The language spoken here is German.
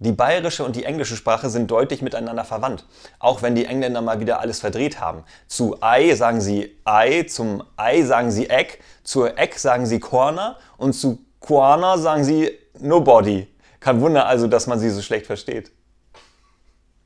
Die bayerische und die englische Sprache sind deutlich miteinander verwandt, auch wenn die Engländer mal wieder alles verdreht haben. Zu Ei sagen sie Ei, zum Ei sagen sie Egg, zur Egg sagen sie Corner und zu Corner sagen sie Nobody. Kein Wunder also, dass man sie so schlecht versteht.